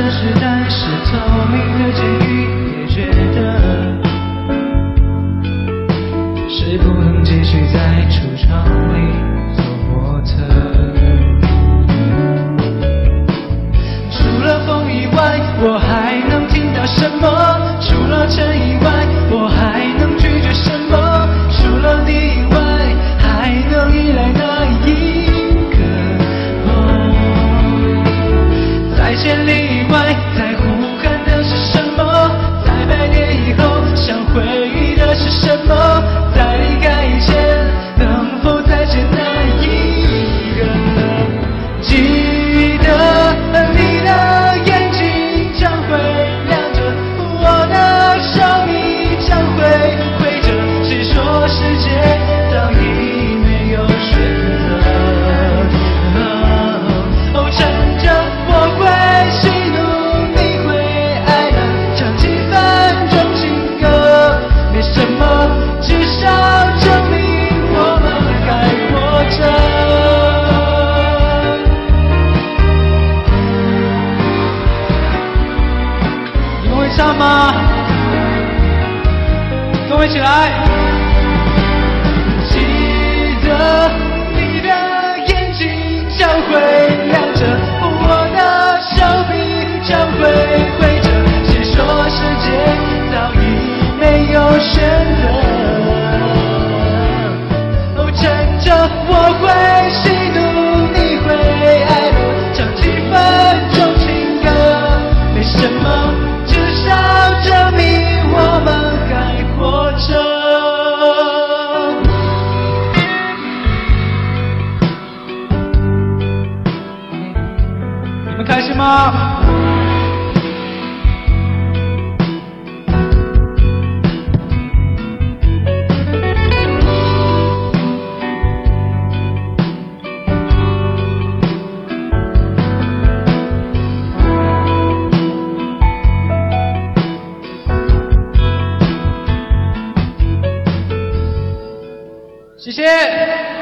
的时代是透明的监狱也觉得那么，各位起来。谢谢。